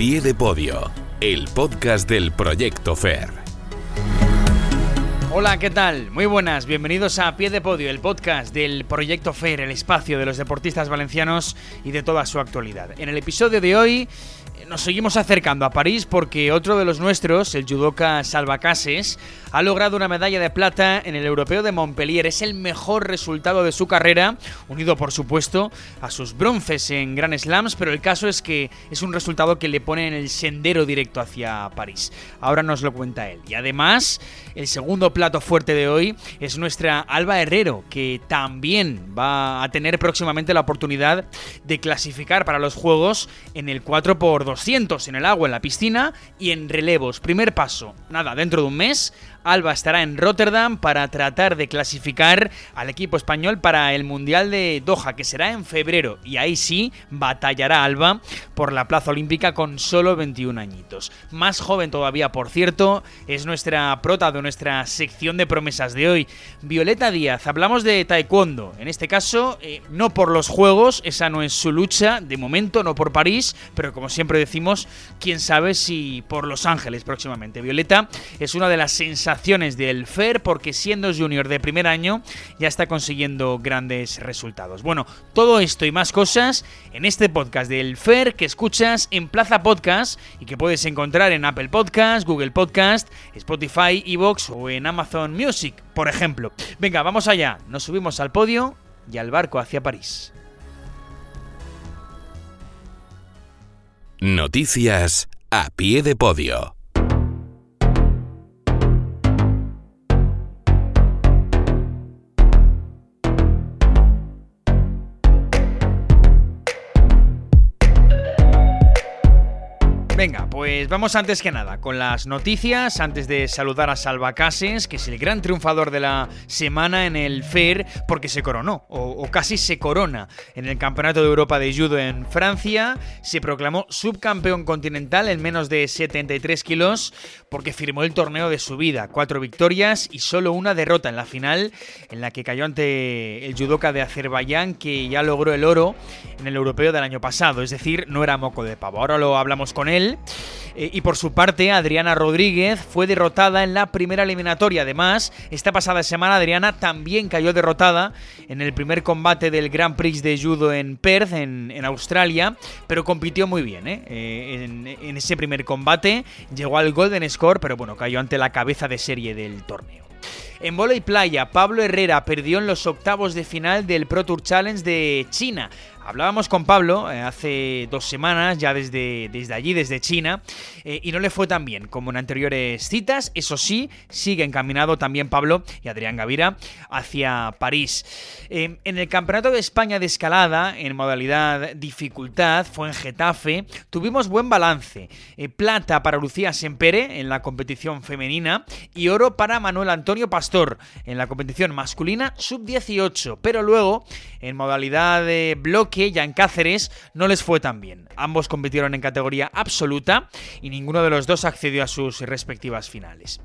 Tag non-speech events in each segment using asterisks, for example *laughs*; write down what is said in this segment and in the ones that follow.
pie de podio, el podcast del Proyecto FER. Hola, ¿qué tal? Muy buenas, bienvenidos a Pie de Podio, el podcast del Proyecto FER, el espacio de los deportistas valencianos y de toda su actualidad. En el episodio de hoy nos seguimos acercando a París porque otro de los nuestros, el judoka Salvacases, ha logrado una medalla de plata en el Europeo de Montpellier. Es el mejor resultado de su carrera, unido por supuesto a sus bronces en Grand Slams, pero el caso es que es un resultado que le pone en el sendero directo hacia París. Ahora nos lo cuenta él. Y además, el segundo plato fuerte de hoy es nuestra Alba Herrero, que también va a tener próximamente la oportunidad de clasificar para los Juegos en el 4x2 en el agua, en la piscina y en relevos. Primer paso, nada, dentro de un mes Alba estará en Rotterdam para tratar de clasificar al equipo español para el Mundial de Doha, que será en febrero. Y ahí sí batallará Alba por la plaza olímpica con solo 21 añitos. Más joven todavía, por cierto, es nuestra prota de nuestra sección de promesas de hoy. Violeta Díaz, hablamos de taekwondo. En este caso, eh, no por los Juegos, esa no es su lucha, de momento, no por París, pero como siempre decimos, quién sabe si por Los Ángeles próximamente. Violeta es una de las sensaciones del FER porque siendo junior de primer año ya está consiguiendo grandes resultados. Bueno, todo esto y más cosas en este podcast del FER que escuchas en Plaza Podcast y que puedes encontrar en Apple Podcast, Google Podcast, Spotify, Evox o en Amazon Music, por ejemplo. Venga, vamos allá, nos subimos al podio y al barco hacia París. Noticias a pie de podio. Venga, pues vamos antes que nada con las noticias, antes de saludar a Salva Cases, que es el gran triunfador de la semana en el FAIR, porque se coronó, o, casi se corona, en el Campeonato de Europa de Judo en Francia, se proclamó subcampeón continental en menos de 73 kilos, porque firmó el torneo de su vida, cuatro victorias y solo una derrota en la final, en la que cayó ante el judoka de Azerbaiyán, que ya logró el oro en el europeo del año pasado, es decir, no era moco de pavo. Ahora lo hablamos con él eh, y por su parte, Adriana Rodríguez fue derrotada en la primera eliminatoria. Además, esta pasada semana Adriana también cayó derrotada en el primer combate del Grand Prix de Judo en Perth, en, Australia, pero compitió muy bien. ¿eh? Eh, en, en ese primer combate llegó al Golden Pero bueno, cayó ante la cabeza de serie del torneo. En y playa, Pablo Herrera perdió en los octavos de final del Pro Tour Challenge de China Hablábamos con Pablo eh, hace dos semanas, ya desde, desde allí, desde China, eh, y no le fue tan bien como en anteriores citas. Eso sí, sigue encaminado también Pablo y Adrián Gavira hacia París. Eh, en el Campeonato de España de Escalada, en modalidad dificultad, fue en Getafe, tuvimos buen balance. plata para Lucía Sempere en la competición femenina y oro para Manuel Antonio Pastor en la competición masculina sub-18. Pero luego, en modalidad de bloque, que ya en Cáceres no les fue tan bien. Ambos compitieron en categoría absoluta y ninguno de los dos accedió a sus respectivas finales.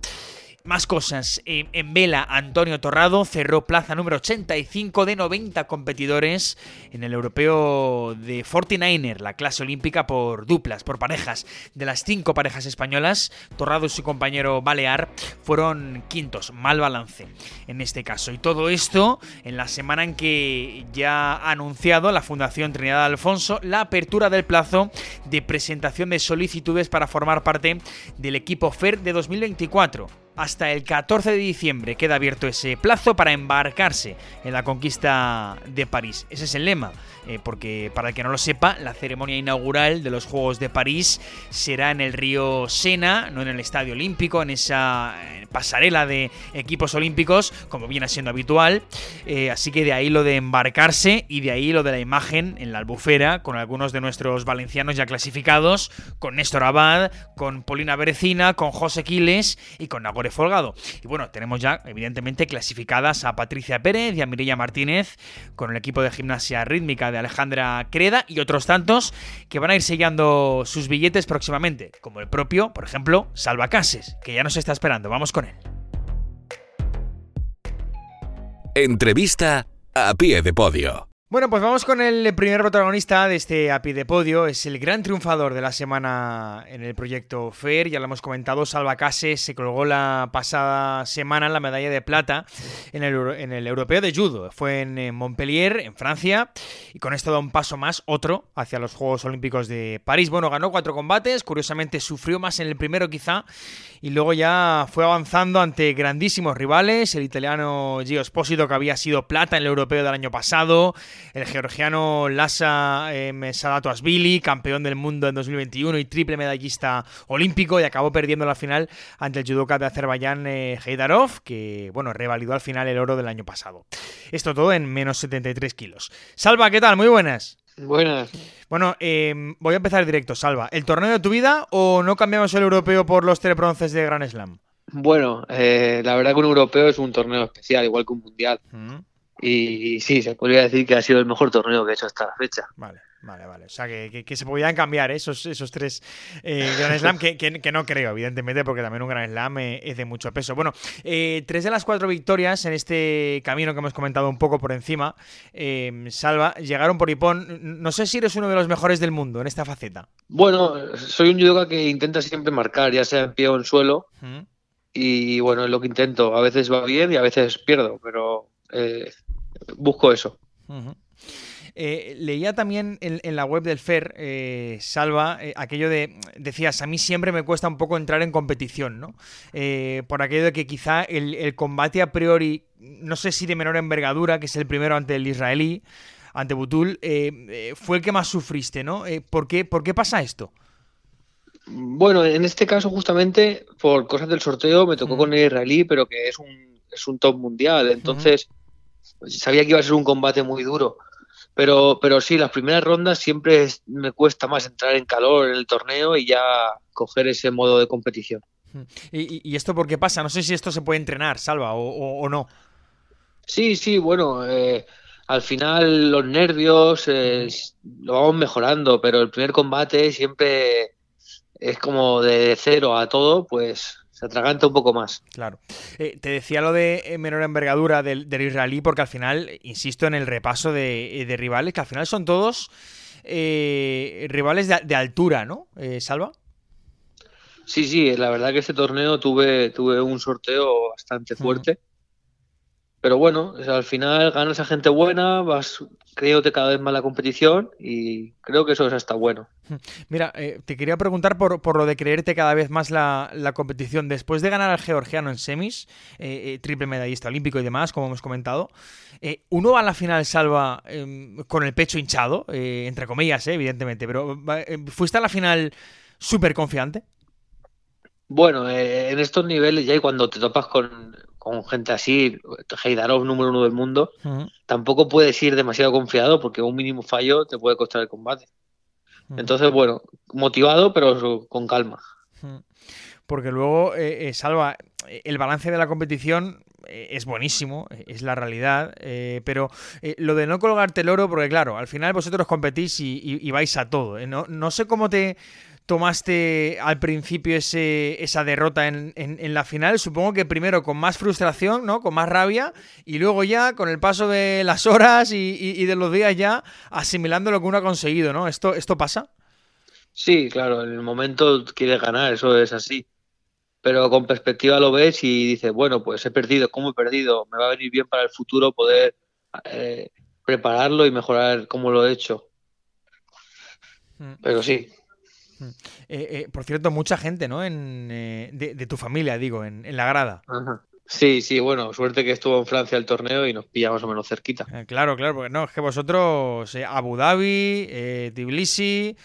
Más cosas. Eh, en vela, Antonio Torrado cerró plaza número 85 de 90 competidores en el europeo de 49er, la clase olímpica por duplas, por parejas. De las cinco parejas españolas, Torrado y su compañero Balear fueron quintos. Mal balance en este caso. Y todo esto en la semana en que ya ha anunciado la Fundación Trinidad Alfonso la apertura del plazo de presentación de solicitudes para formar parte del equipo FER de 2024 hasta el 14 de diciembre queda abierto ese plazo para embarcarse en la conquista de París. Ese es el lema, eh, porque para el que no lo sepa, la ceremonia inaugural de los Juegos de París será en el río Sena, no en el Estadio Olímpico, en esa eh, pasarela de equipos olímpicos, como viene siendo habitual. Eh, así que de ahí lo de embarcarse y de ahí lo de la imagen en la albufera, con algunos de nuestros valencianos ya clasificados, con Néstor Abad, con Polina Berecina, con José Quiles y con Nagore Folgado. Y bueno, tenemos ya, evidentemente, clasificadas a Patricia Pérez y a Mirella Martínez con el equipo de gimnasia rítmica de Alejandra Creda y otros tantos que van a ir sellando sus billetes próximamente, como el propio, por ejemplo, Salva Cases, que ya nos está esperando. Vamos con él. Entrevista a pie de podio. Bueno, pues vamos con el primer protagonista de este API de podio. Es el gran triunfador de la semana en el proyecto FAIR. Ya lo hemos comentado, Salva Case se colgó la pasada semana la medalla de plata en el, en el europeo de judo. Fue en Montpellier, en Francia, y con esto da un paso más, otro, hacia los Juegos Olímpicos de París. Bueno, ganó cuatro combates, curiosamente sufrió más en el primero quizá, y luego ya fue avanzando ante grandísimos rivales. El italiano Gio Esposito, que había sido plata en el europeo del año pasado el georgiano Lasa eh, Asvili, campeón del mundo en 2021 y triple medallista olímpico, y acabó perdiendo la final ante el judoka de Azerbaiyán eh, Heidarov, que bueno, revalidó al final el oro del año pasado. Esto todo en menos 73 kilos. Salva, ¿qué tal? Muy buenas. Buenas. Bueno, em, voy a empezar directo, Salva. ¿El torneo de tu vida o no cambiamos el europeo por los tres bronces de Grand Slam? Bueno, eh, la verdad que un europeo es un torneo especial, igual que un mundial. Y, sí, se podría decir que ha sido el mejor torneo que he hecho hasta la fecha. Vale. Vale, vale. O sea, que, se podían cambiar ¿eh? esos, esos tres eh, Grand *laughs* Slam, que, no creo, evidentemente, porque también un Grand Slam eh, es de mucho peso. Bueno, tres de las cuatro victorias en este camino que hemos comentado un poco por encima, Salva, llegaron por Ipón. No sé si eres uno de los mejores del mundo en esta faceta. Bueno, soy un judoka que intenta siempre marcar, ya sea en pie o en suelo. Y bueno, es lo que intento. A veces va bien y a veces pierdo, pero busco eso. Eh, leía también en, la web del FER, eh, Salva, eh, aquello de, decías, a mí siempre me cuesta un poco entrar en competición, ¿no? por aquello de que quizá el, combate a priori, no sé si de menor envergadura, que es el primero ante el israelí, ante Butul, fue el que más sufriste, ¿no? ¿por, qué, ¿Por qué pasa esto? Bueno, en este caso justamente por cosas del sorteo me tocó con el israelí, pero que es un, es un top mundial, entonces sabía que iba a ser un combate muy duro. Pero, pero sí, las primeras rondas siempre me cuesta más entrar en calor en el torneo y ya coger ese modo de competición. ¿Y, esto por qué pasa? No sé si esto se puede entrenar, Salva, o, no. Sí, sí, bueno, eh, al final los nervios eh, lo vamos mejorando, pero el primer combate siempre es como de cero a todo, pues se atraganta un poco más. Claro. Eh, te decía lo de eh, menor envergadura del, israelí, porque al final, insisto en el repaso de, eh, rivales, que al final son todos rivales de, altura, ¿no, Salva? Sí, sí, la verdad que este torneo tuve, tuve un sorteo bastante fuerte. Pero bueno, al final ganas a gente buena, vas creyéndote cada vez más la competición y creo que eso es hasta bueno. *laughs* Mira, eh, te quería preguntar por, por, lo de creerte cada vez más la, competición. Después de ganar al georgiano en semis, eh, eh, triple medallista olímpico y demás, como hemos comentado, uno va a la final salva em, con el pecho hinchado, entre comillas, evidentemente, pero ¿fuiste a la final súper confiante? Bueno, en estos niveles ya y cuando te topas con con gente así, Heidarov número uno del mundo, tampoco puedes ir demasiado confiado porque un mínimo fallo te puede costar el combate. Entonces, bueno, motivado pero con calma. Porque luego, eh, eh, Salva, el balance de la competición eh, es buenísimo, es la realidad, pero lo de no colgarte el oro, porque claro, al final vosotros competís y, vais a todo. No, no sé cómo te tomaste al principio ese, esa derrota en, la final? Supongo que primero con más frustración, ¿no? Con más rabia y luego ya con el paso de las horas y, de los días ya asimilando lo que uno ha conseguido, ¿no? ¿Esto, esto pasa? Sí, claro, en el momento quieres ganar, eso es así. Pero con perspectiva lo ves y dices, bueno, pues he perdido, ¿cómo he perdido? Me va a venir bien para el futuro poder eh, prepararlo y mejorar cómo lo he hecho. Mm. Pero sí. Eh, eh, por cierto, mucha gente, ¿no? En, eh, de, tu familia, digo, en, la grada. Sí, sí, bueno, suerte que estuvo en Francia el torneo y nos pilla más o menos cerquita. claro, claro, porque no, es que vosotros, Abu Dhabi, Tbilisi,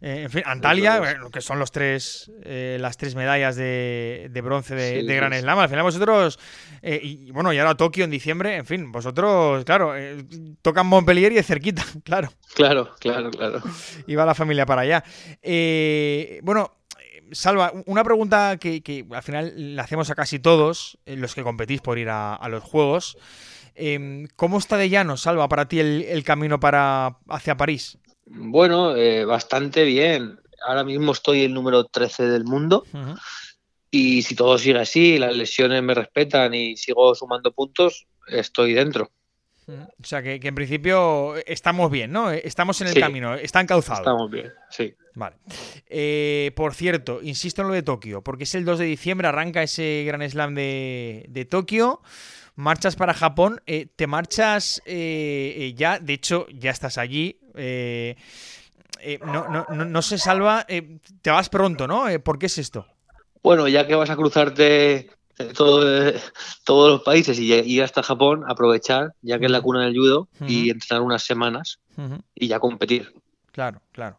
eh, en fin, Antalya, que son los tres, eh, las tres medallas de, bronce de, Gran Slam. Al final vosotros, eh, y bueno, y ahora Tokio en diciembre, en fin, vosotros, claro, tocan Montpellier y es cerquita, *laughs* claro. Claro, claro, claro. Y va la familia para allá. bueno, Salva, una pregunta que, al final le hacemos a casi todos los que competís por ir a, los Juegos. Em, ¿Cómo está de llano, Salva, para ti el, el camino para hacia París? Bueno, eh, bastante bien. Ahora mismo estoy el número 13 del mundo. Y si todo sigue así, las lesiones me respetan y sigo sumando puntos, estoy dentro. O sea, que, en principio estamos bien, ¿no? Estamos en el camino, está encauzado. Estamos bien, sí. Vale. Eh, por cierto, insisto en lo de Tokio, porque es el 2 de diciembre, arranca ese Gran Slam de, Tokio. Marchas para Japón, eh, te marchas eh, ya, de hecho, ya estás allí. no, no, no, se salva, te vas pronto, ¿no? ¿Por qué es esto? Bueno, ya que vas a cruzarte todo, todos los países y ir hasta Japón, aprovechar, ya que es la cuna del judo, y entrenar unas semanas y ya competir. Claro, claro.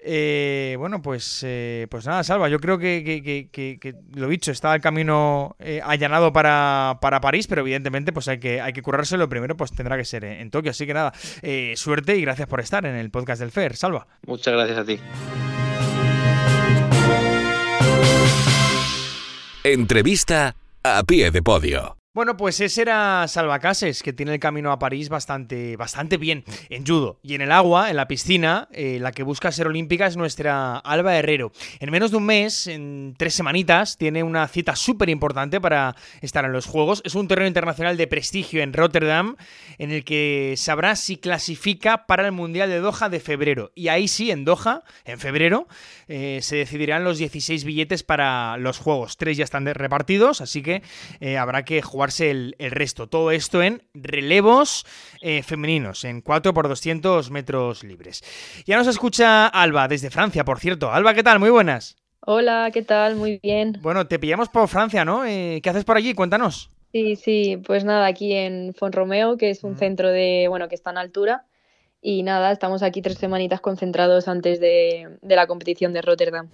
Eh, bueno, pues, eh, pues nada, Salva, yo creo que, lo dicho, está el camino eh, allanado para, París, pero evidentemente pues hay que, hay que currarse. Lo primero pues tendrá que ser en, Tokio. Así que nada, suerte y gracias por estar en el podcast del FER. Salva. Muchas gracias a ti. Entrevista a pie de podio. Bueno, pues ese era Salvacases, que tiene el camino a París bastante, bastante bien en judo. Y en el agua, en la piscina, eh, la que busca ser olímpica es nuestra Alba Herrero. En menos de un mes, en tres semanitas, tiene una cita súper importante para estar en los Juegos. Es un torneo internacional de prestigio en Rotterdam, en el que sabrá si clasifica para el Mundial de Doha de febrero. Y ahí sí, en Doha, en febrero, eh, se decidirán los 16 billetes para los Juegos. Tres ya están repartidos, así que eh, habrá que jugar jugarse el, resto. Todo esto en relevos eh, femeninos, en 4 por 200 metros libres. Ya nos escucha Alba, desde Francia, por cierto. Alba, ¿qué tal? Muy buenas. Hola, ¿qué tal? Muy bien. Bueno, te pillamos por Francia, ¿no? Eh, ¿Qué haces por allí? Cuéntanos. Sí, sí, pues nada, aquí en Fonromeo, que es un centro de, bueno, que está en altura, y nada, estamos aquí tres semanitas concentrados antes de, la competición de Rotterdam.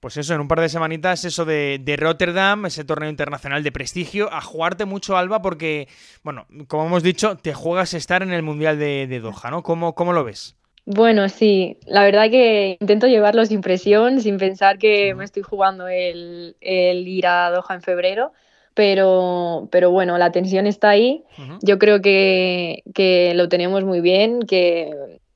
Pues eso, en un par de semanitas, eso de, Rotterdam, ese torneo internacional de prestigio, a jugarte mucho, Alba, porque, bueno, como hemos dicho, te juegas estar en el Mundial de, Doha, ¿no? ¿Cómo, ¿Cómo lo ves? Bueno, sí, la verdad que intento llevarlo sin presión, sin pensar que me estoy jugando el, el ir a Doha en febrero pero, pero bueno, la tensión está ahí. Yo creo que, que, lo tenemos muy bien, que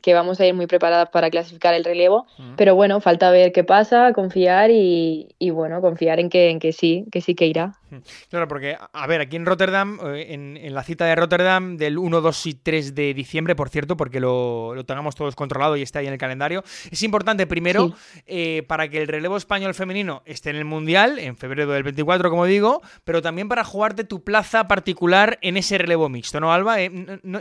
que vamos a ir muy preparadas para clasificar el relevo, pero bueno, falta ver qué pasa, confiar y, bueno, confiar en que, en que sí, que sí que irá. *laughs* Claro, porque, a ver, aquí en Rotterdam, eh, en, la cita de Rotterdam del 1, 2 y 3 de diciembre, por cierto, porque lo, tengamos todos controlado y está ahí en el calendario, es importante primero eh, para que el relevo español femenino esté en el Mundial, en febrero del 24, como digo, pero también para jugarte tu plaza particular en ese relevo mixto, ¿no, Alba? Eh,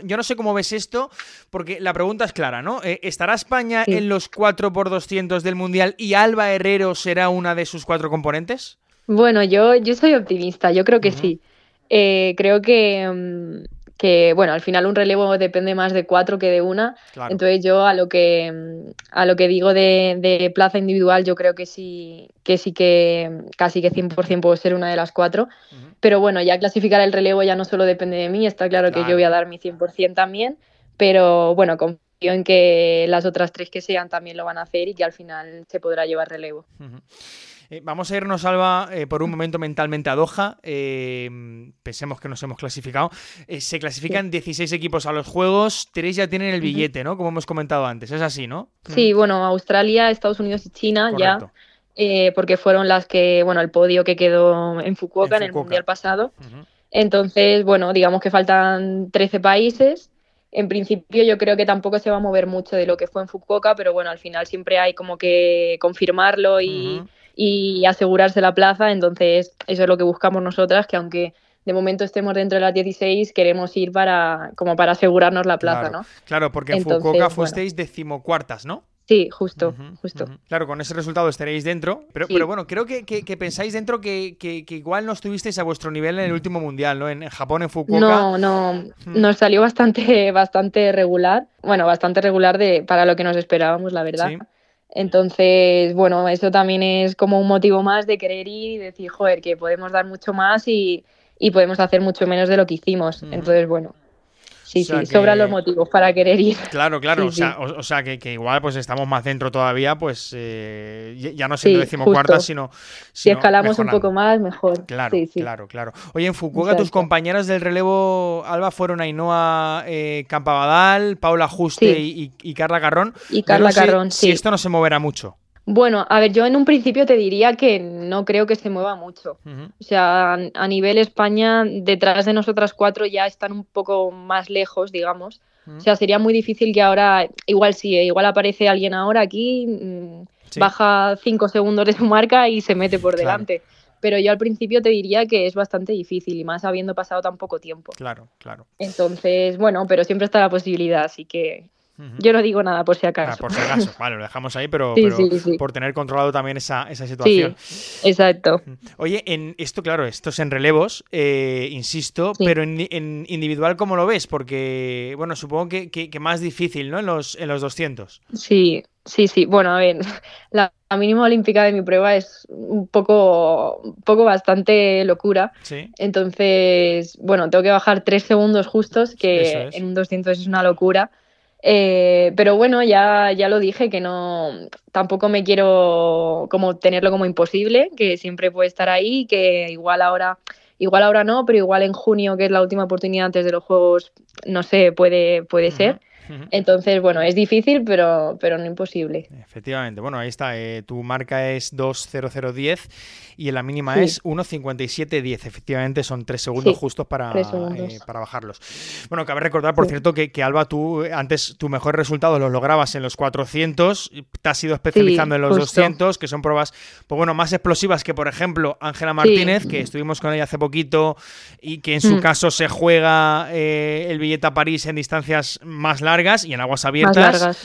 yo no sé cómo ves esto, porque la pregunta es clara. Eh, ¿Estará España en los 4 por 200 del Mundial y Alba Herrero será una de sus cuatro componentes? Bueno, yo, yo soy optimista, yo creo que sí. Eh, creo que, mm, que, bueno, al final un relevo depende más de cuatro que de una. Entonces yo a lo que, mm, a lo que digo de, plaza individual, yo creo que sí que, sí que mm, casi que 100% puedo ser una de las cuatro. Pero bueno, ya clasificar el relevo ya no solo depende de mí, está claro, que yo voy a dar mi 100% también. Pero bueno, con en que las otras tres que sean también lo van a hacer y que al final se podrá llevar relevo. Eh, vamos a irnos, Alba, eh, por un momento mentalmente a Doha. Eh, pensemos que nos hemos clasificado. se clasifican 16 equipos a los Juegos, tres ya tienen el billete, ¿no? Como hemos comentado antes. Es así, ¿no? Sí, bueno, Australia, Estados Unidos y China ya. porque fueron las que, bueno, el podio que quedó en Fukuoka en, el Mundial pasado. Entonces, bueno, digamos que faltan 13 países en principio yo creo que tampoco se va a mover mucho de lo que fue en Fukuoka, pero bueno, al final siempre hay como que confirmarlo y, asegurarse la plaza, entonces eso es lo que buscamos nosotras, que aunque de momento estemos dentro de las 16, queremos ir para como para asegurarnos la plaza, ¿no? Claro, porque en Fukuoka fuisteis decimocuartas, ¿no? Sí, justo, justo. Claro, con ese resultado estaréis dentro, pero, pero bueno, creo que, pensáis dentro que, igual no estuvisteis a vuestro nivel en el último mundial, ¿no? En, Japón, en Fukuoka. No, no, nos salió bastante, *laughs* bastante regular, bueno, bastante regular de, para lo que nos esperábamos, la verdad. Entonces, bueno, eso también es como un motivo más de querer ir y decir, joder, que podemos dar mucho más y, podemos hacer mucho menos de lo que hicimos. Entonces, bueno, Sí, sí, sobran los motivos para querer ir. Claro, claro, o, sea, o, sea, que, igual pues estamos más dentro todavía, pues eh, ya no siendo decimocuarta, sino, Si escalamos un poco más, mejor. Claro, claro, claro. Oye, en Fukuoka tus compañeras del relevo, Alba, fueron Ainhoa eh, Campabadal, Paula Juste y, Carla Carrón. Y Carla Carrón, sí. Si esto no se moverá mucho. Bueno, a ver, yo en un principio te diría que no creo que se mueva mucho. O sea, a nivel España, detrás de nosotras cuatro ya están un poco más lejos, digamos. O sea, sería muy difícil que ahora, igual sí, igual aparece alguien ahora aquí, mm, baja cinco segundos de su marca y se mete por delante. Pero yo al principio te diría que es bastante difícil y más habiendo pasado tan poco tiempo. Claro, claro. Entonces, bueno, pero siempre está la posibilidad, así que yo no digo nada por si acaso. por si acaso, *laughs* vale, lo dejamos ahí, pero, por tener controlado también esa, situación. Sí, exacto. Oye, en esto, claro, esto es en relevos, eh, insisto, pero en, individual, ¿cómo lo ves? Porque, bueno, supongo que, que, más difícil, ¿no? En los, en los 200. Sí, sí, sí. Bueno, a ver, *laughs* la, mínima olímpica de mi prueba es un poco, un poco bastante locura. Sí. Entonces, bueno, tengo que bajar tres segundos justos, que en un 200 es una locura. Eh, pero bueno, ya, ya lo dije, que no, tampoco me quiero como tenerlo como imposible, que siempre puede estar ahí, que igual ahora, igual ahora no, pero igual en junio, que es la última oportunidad antes de los Juegos, no sé, puede, puede ser. Entonces, bueno, es difícil, pero, pero no imposible. Efectivamente. Bueno, ahí está. Eh, tu marca es 2.0010 y la mínima es 1.5710. Efectivamente, son tres segundos justos para, eh, para bajarlos. Bueno, cabe recordar, por cierto, que, que, Alba, tú antes tu mejor resultado los lograbas en los 400, te has ido especializando en los 200, que son pruebas, pues bueno, más explosivas que, por ejemplo, Ángela Martínez, que estuvimos con ella hace poquito y que en su mm. caso se juega eh, el billete a París en distancias más largas y en aguas abiertas.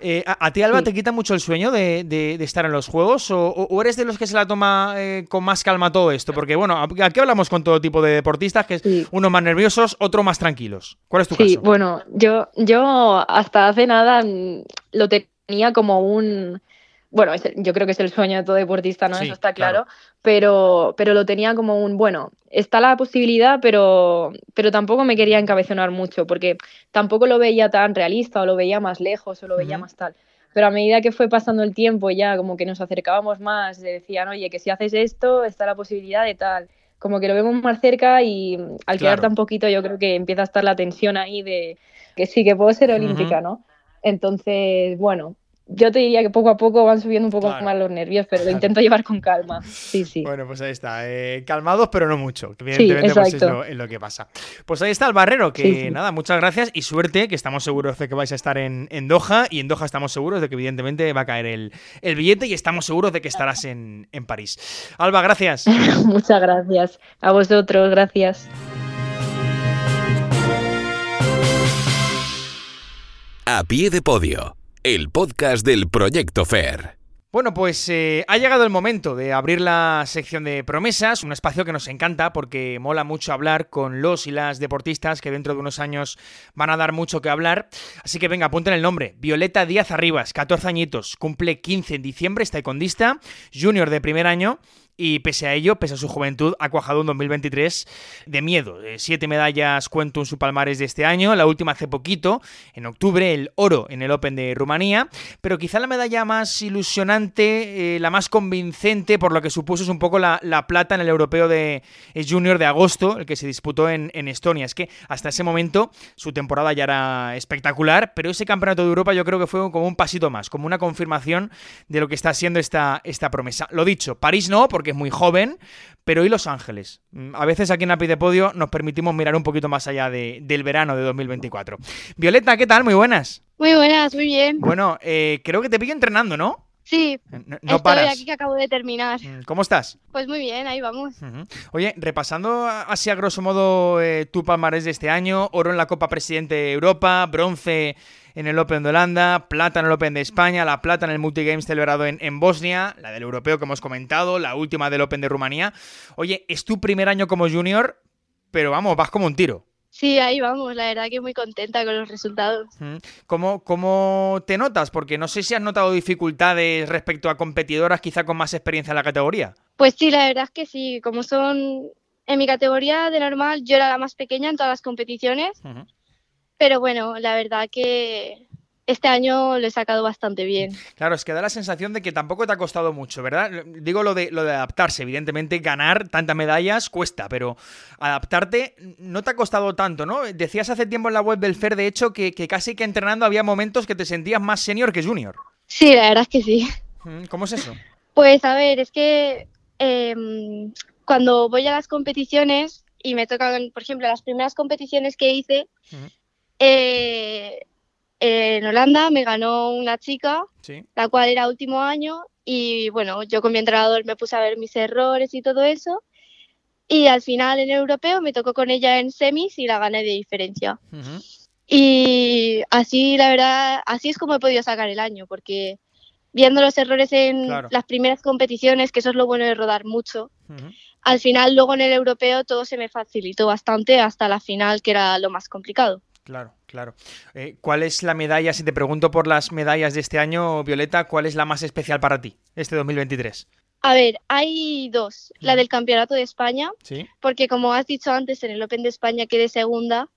Eh, ¿a, ti, Alba, te quita mucho el sueño de, estar en los juegos? ¿O, eres de los que se la toma eh, con más calma todo esto? Porque, bueno, aquí hablamos con todo tipo de deportistas, que es unos más nerviosos, otros más tranquilos. ¿Cuál es tu caso? Sí, bueno, yo, yo hasta hace nada mm, lo tenía como un bueno, yo creo que es el sueño de todo deportista, ¿no? Eso está claro, Pero, pero lo tenía como un, bueno, está la posibilidad, pero, pero tampoco me quería encabezonar mucho, porque tampoco lo veía tan realista, o lo veía más lejos, o lo veía más tal. Pero a medida que fue pasando el tiempo, ya como que nos acercábamos más, decían, oye, que si haces esto, está la posibilidad de tal. Como que lo vemos más cerca y al quedar tan poquito, yo creo que empieza a estar la tensión ahí de que sí, que puedo ser olímpica, ¿no? Entonces, bueno, yo te diría que poco a poco van subiendo un poco más los nervios, pero lo intento llevar con calma. Sí, sí. Bueno, pues ahí está. Eh, calmados, pero no mucho. Evidentemente, pues es lo, que pasa. Pues ahí está el barrero, que nada, muchas gracias y suerte, que estamos seguros de que vais a estar en, Doha y en Doha estamos seguros de que evidentemente va a caer el, billete y estamos seguros de que estarás en, en París. Alba, gracias. *laughs* muchas gracias. A vosotros, gracias. A pie de podio el podcast del Proyecto FAIR. Bueno, pues eh, ha llegado el momento de abrir la sección de promesas, un espacio que nos encanta porque mola mucho hablar con los y las deportistas que dentro de unos años van a dar mucho que hablar. Así que venga, apunten el nombre. Violeta Díaz Arribas, 14 añitos, cumple 15 en diciembre, está taekwondista, junior de primer año y pese a ello, pese a su juventud, ha cuajado un 2023 de miedo. Eh, siete medallas cuento en su palmarés de este año, la última hace poquito, en octubre, el oro en el Open de Rumanía, pero quizá la medalla más ilusionante, eh, la más convincente, por lo que supuso es un poco la, plata en el europeo de eh, Junior de agosto, el que se disputó en, Estonia. Es que hasta ese momento su temporada ya era espectacular, pero ese campeonato de Europa yo creo que fue como un pasito más, como una confirmación de lo que está siendo esta, esta promesa. Lo dicho, París no, porque que es muy joven, pero ¿y Los Ángeles? Mm, a veces aquí en Api de Podio nos permitimos mirar un poquito más allá del verano de 2024. Violeta, ¿qué tal? Muy buenas. Muy buenas, muy bien. Bueno, eh, creo que te pillo entrenando, ¿no? Sí, eh, no, estoy aquí que acabo de terminar. Mm, ¿Cómo estás? Pues muy bien, ahí vamos. Oye, repasando así a grosso modo eh, tu palmarés de este año, oro en la Copa Presidente de Europa, bronce en el Open de Holanda, plata en el Open de España, la plata en el Multigames celebrado en, en Bosnia, la del europeo que hemos comentado, la última del Open de Rumanía. Oye, es tu primer año como junior, pero vamos, vas como un tiro. Sí, ahí vamos, la verdad que muy contenta con los resultados. ¿Cómo, ¿Cómo, te notas? Porque no sé si has notado dificultades respecto a competidoras quizá con más experiencia en la categoría. Pues sí, la verdad es que sí, como son en mi categoría de normal, yo era la más pequeña en todas las competiciones, pero bueno, la verdad que este año lo he sacado bastante bien. Claro, es que da la sensación de que tampoco te ha costado mucho, ¿verdad? Digo lo de, lo de adaptarse, evidentemente ganar tantas medallas cuesta, pero adaptarte no te ha costado tanto, ¿no? Decías hace tiempo en la web del FER, de hecho, que, casi que entrenando había momentos que te sentías más senior que junior. Sí, la verdad es que sí. ¿Cómo es eso? Pues a ver, es que em, cuando voy a las competiciones y me tocan, por ejemplo, las primeras competiciones que hice, eh, en Holanda me ganó una chica, la cual era último año, y bueno, yo con mi entrenador me puse a ver mis errores y todo eso. Y al final en el europeo me tocó con ella en semis y la gané de diferencia. Y así, la verdad, así es como he podido sacar el año, porque viendo los errores en las primeras competiciones, que eso es lo bueno de rodar mucho, al final luego en el europeo todo se me facilitó bastante hasta la final, que era lo más complicado. Claro, claro. Eh, ¿Cuál es la medalla, si te pregunto por las medallas de este año, Violeta, cuál es la más especial para ti, este 2023? A ver, hay dos. La del Campeonato de España, ¿Sí? porque como has dicho antes, en el Open de España quedé segunda.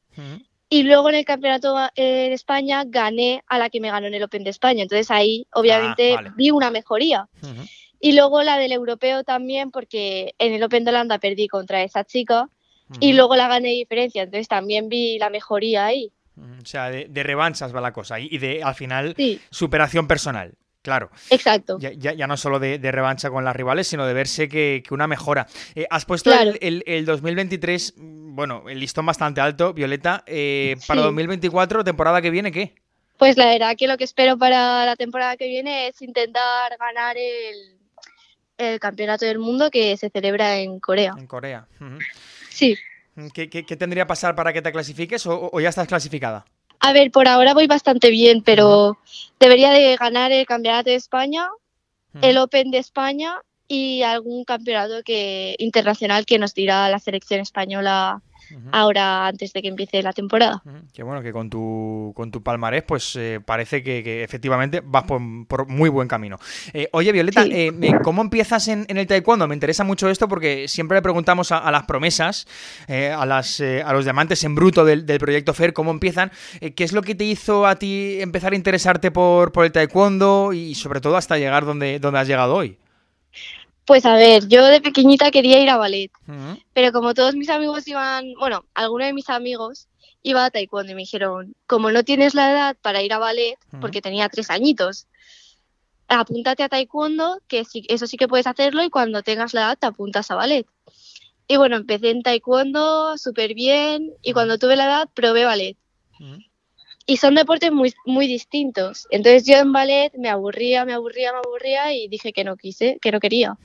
Y luego en el Campeonato de España gané a la que me ganó en el Open de España. Entonces ahí, obviamente, ah, vi una mejoría. Y luego la del Europeo también, porque en el Open de Holanda perdí contra esa chica y luego la gané de diferencia. Entonces también vi la mejoría ahí. O sea, de, revanchas va la cosa y de, al final, superación personal. Claro. Exacto. Ya, no solo de, revancha con las rivales, sino de verse que, una mejora. Eh, has puesto el, 2023, bueno, el listón bastante alto, Violeta. Eh, para 2024, temporada que viene, ¿qué? Pues la verdad que lo que espero para la temporada que viene es intentar ganar el, campeonato del mundo que se celebra en Corea. En Corea. Sí. ¿Qué, tendría que pasar para que te clasifiques o ya estás clasificada? A ver, por ahora voy bastante bien, pero debería de ganar el Campeonato de España, el Open de España y algún campeonato que internacional que nos dirá la selección española ahora antes de que empiece la temporada. Qué bueno que con tu, con tu palmarés pues eh, parece que, efectivamente vas por, muy buen camino. Eh, oye Violeta, eh, ¿cómo empiezas en, el taekwondo? Me interesa mucho esto porque siempre le preguntamos a, las promesas, a, las, a los diamantes en bruto del, proyecto FER, cómo empiezan. ¿Qué es lo que te hizo a ti empezar a interesarte por, por el taekwondo y sobre todo hasta llegar donde, donde has llegado hoy? Pues a ver, yo de pequeñita quería ir a ballet, pero como todos mis amigos iban, bueno, alguno de mis amigos iba a taekwondo y me dijeron, como no tienes la edad para ir a ballet, porque tenía tres añitos, apúntate a taekwondo, que sí, eso sí que puedes hacerlo y cuando tengas la edad te apuntas a ballet. Y bueno, empecé en taekwondo súper bien y cuando tuve la edad probé ballet y son deportes muy, muy distintos. Entonces yo en ballet me aburría, me aburría, me aburría y dije que no quise, que no quería.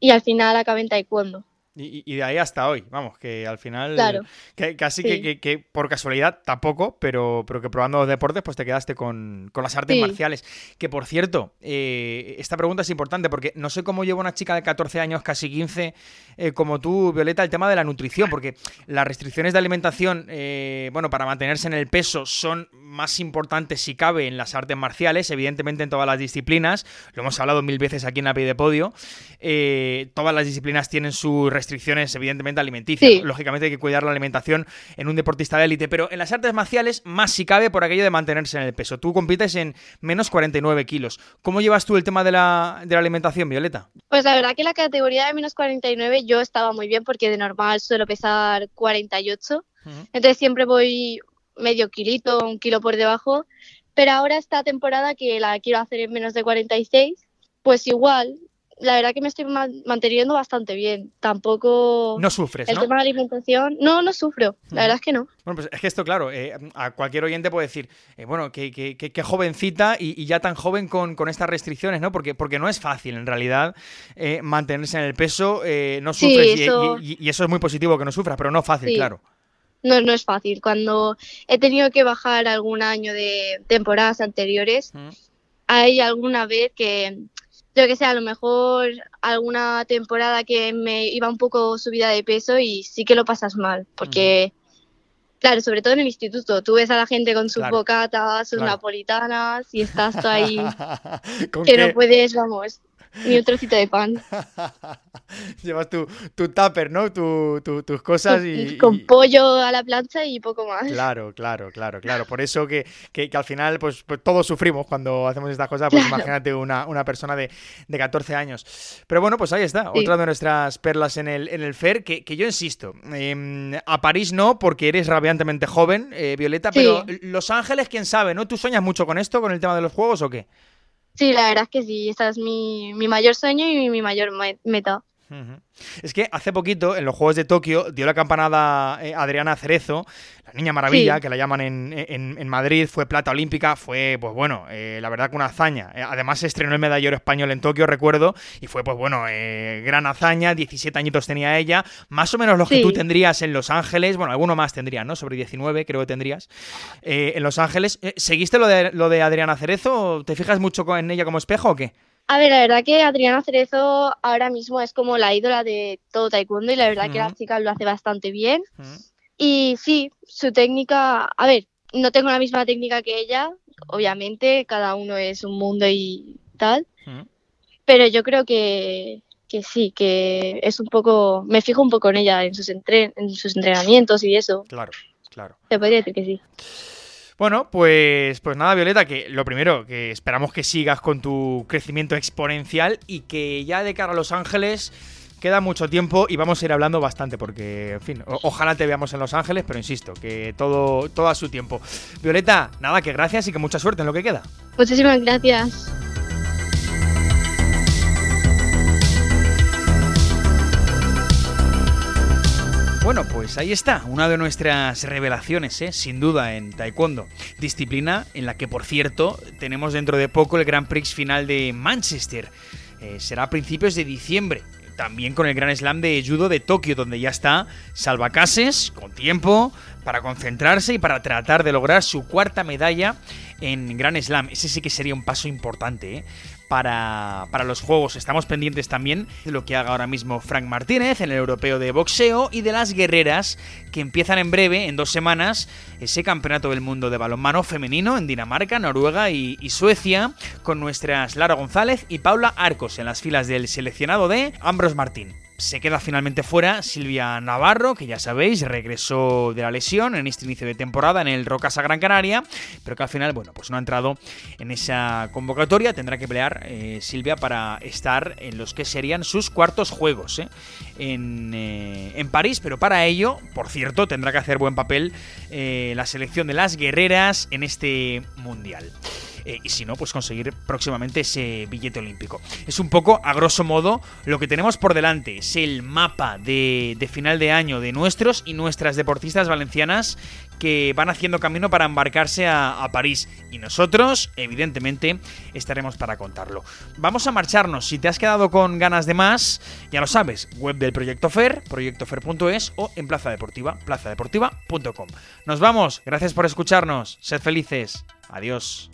Y al final acabé en taekwondo. Y, de ahí hasta hoy, vamos, que al final, claro. que, casi que, por casualidad tampoco, pero, pero que probando deportes, pues te quedaste con, las artes marciales. Que por cierto, eh, esta pregunta es importante porque no sé cómo lleva una chica de 14 años, casi 15, eh, como tú, Violeta, el tema de la nutrición, porque las restricciones de alimentación, eh, bueno, para mantenerse en el peso son más importantes si cabe en las artes marciales, evidentemente en todas las disciplinas, lo hemos hablado mil veces aquí en la pie de podio, todas las disciplinas tienen su restricción restricciones, evidentemente, alimenticias. Lógicamente hay que cuidar la alimentación en un deportista de élite, pero en las artes marciales más si cabe por aquello de mantenerse en el peso. Tú compites en menos 49 kilos. ¿Cómo llevas tú el tema de la, de la alimentación, Violeta? Pues la verdad que la categoría de menos 49 yo estaba muy bien porque de normal suelo pesar 48. Entonces siempre voy medio kilito, un kilo por debajo. Pero ahora esta temporada que la quiero hacer en menos de 46, pues igual, la verdad que me estoy manteniendo bastante bien. Tampoco. No sufres. El tema de alimentación. No, no sufro. La verdad es que no. Bueno, pues es que esto, claro, eh, a cualquier oyente puede decir, eh, bueno, que, que, jovencita y, ya tan joven con, estas restricciones, ¿no? Porque, porque no es fácil, en realidad, eh, mantenerse en el peso. no sufres Y, eso es muy positivo que no sufras, pero no fácil, claro. No, no es fácil. Cuando he tenido que bajar algún año de temporadas anteriores, hay alguna vez que yo que sé, a lo mejor alguna temporada que me iba un poco subida de peso y sí que lo pasas mal, porque, claro, sobre todo en el instituto, tú ves a la gente con sus bocatas, sus napolitanas y estás tú ahí *laughs* que no puedes, vamos, un trocito de pan. *laughs* Llevas tu, tu tupper, ¿no? tus cosas y... Con pollo a la plancha y poco más. Claro, claro, claro, claro. Por eso que, al final pues, pues, todos sufrimos cuando hacemos estas cosas. Pues imagínate una, persona de, 14 años. Pero bueno, pues ahí está. Otra de nuestras perlas en el, en el FER, que, yo insisto, em, a París no, porque eres rabiantemente joven, eh, Violeta, pero Los Ángeles, quién sabe, ¿no? ¿Tú sueñas mucho con esto, con el tema de los juegos o qué? Sí, la verdad es que sí, esta es mi, mi mayor sueño y mi mayor meta. Es que hace poquito, en los Juegos de Tokio, dio la campanada eh, Adriana Cerezo, la Niña Maravilla, que la llaman en, Madrid, fue plata olímpica, fue, pues bueno, eh, la verdad que una hazaña. Eh, además se estrenó el medallero español en Tokio, recuerdo, y fue, pues bueno, gran hazaña, 17 añitos tenía ella, más o menos los que tú tendrías en Los Ángeles, bueno, alguno más tendrías, ¿no? Sobre 19 creo que tendrías, en Los Ángeles. ¿Seguiste lo de, lo de Adriana Cerezo? ¿Te fijas mucho en ella como espejo o qué? A ver, la verdad que Adriana Cerezo ahora mismo es como la ídola de todo taekwondo y la verdad que la chica lo hace bastante bien. Y sí, su técnica, a ver, no tengo la misma técnica que ella, obviamente, cada uno es un mundo y tal, pero yo creo que, que, sí, que es un poco, me fijo un poco en ella, en sus, en sus entrenamientos y eso. Claro, claro. Se podría decir que sí. Bueno, pues, pues nada, Violeta, que lo primero, que esperamos que sigas con tu crecimiento exponencial y que ya de cara a Los Ángeles queda mucho tiempo y vamos a ir hablando bastante porque, en fin, ojalá te veamos en Los Ángeles, pero insisto, que todo, todo a su tiempo. Violeta, nada, que gracias y que mucha suerte en lo que queda. Muchísimas gracias. Bueno, pues ahí está, una de nuestras revelaciones, ¿eh? sin duda, en Taekwondo. Disciplina en la que, por cierto, tenemos dentro de poco el Grand Prix final de Manchester. Eh, será a principios de diciembre. También con el Gran Slam de Judo de Tokio, donde ya está Salvacases, con tiempo, para concentrarse y para tratar de lograr su cuarta medalla en Gran Slam. Ese sí que sería un paso importante, ¿eh? Para, los juegos. Estamos pendientes también de lo que haga ahora mismo Frank Martínez en el europeo de boxeo y de las guerreras que empiezan en breve, en dos semanas, ese campeonato del mundo de balonmano femenino en Dinamarca, Noruega y, y Suecia, con nuestras Lara González y Paula Arcos en las filas del seleccionado de Ambros Martín. Se queda finalmente fuera Silvia Navarro, que ya sabéis, regresó de la lesión en este inicio de temporada en el Rocasa Gran Canaria, pero que al final, bueno, pues no ha entrado en esa convocatoria. Tendrá que pelear eh, Silvia para estar en los que serían sus cuartos juegos eh, en, eh, en, París, pero para ello, por cierto, tendrá que hacer buen papel la selección de las guerreras en este mundial. Eh, y si no, pues conseguir próximamente ese billete olímpico. Es un poco, a grosso modo, lo que tenemos por delante. Es el mapa de, final de año de nuestros y nuestras deportistas valencianas que van haciendo camino para embarcarse a, París. Y nosotros, evidentemente, estaremos para contarlo. Vamos a marcharnos. Si te has quedado con ganas de más, ya lo sabes, web del Proyecto FER, proyectofer.es o en Plaza Deportiva, plazadeportiva.com. Nos vamos. Gracias por escucharnos. Sed felices. Adiós.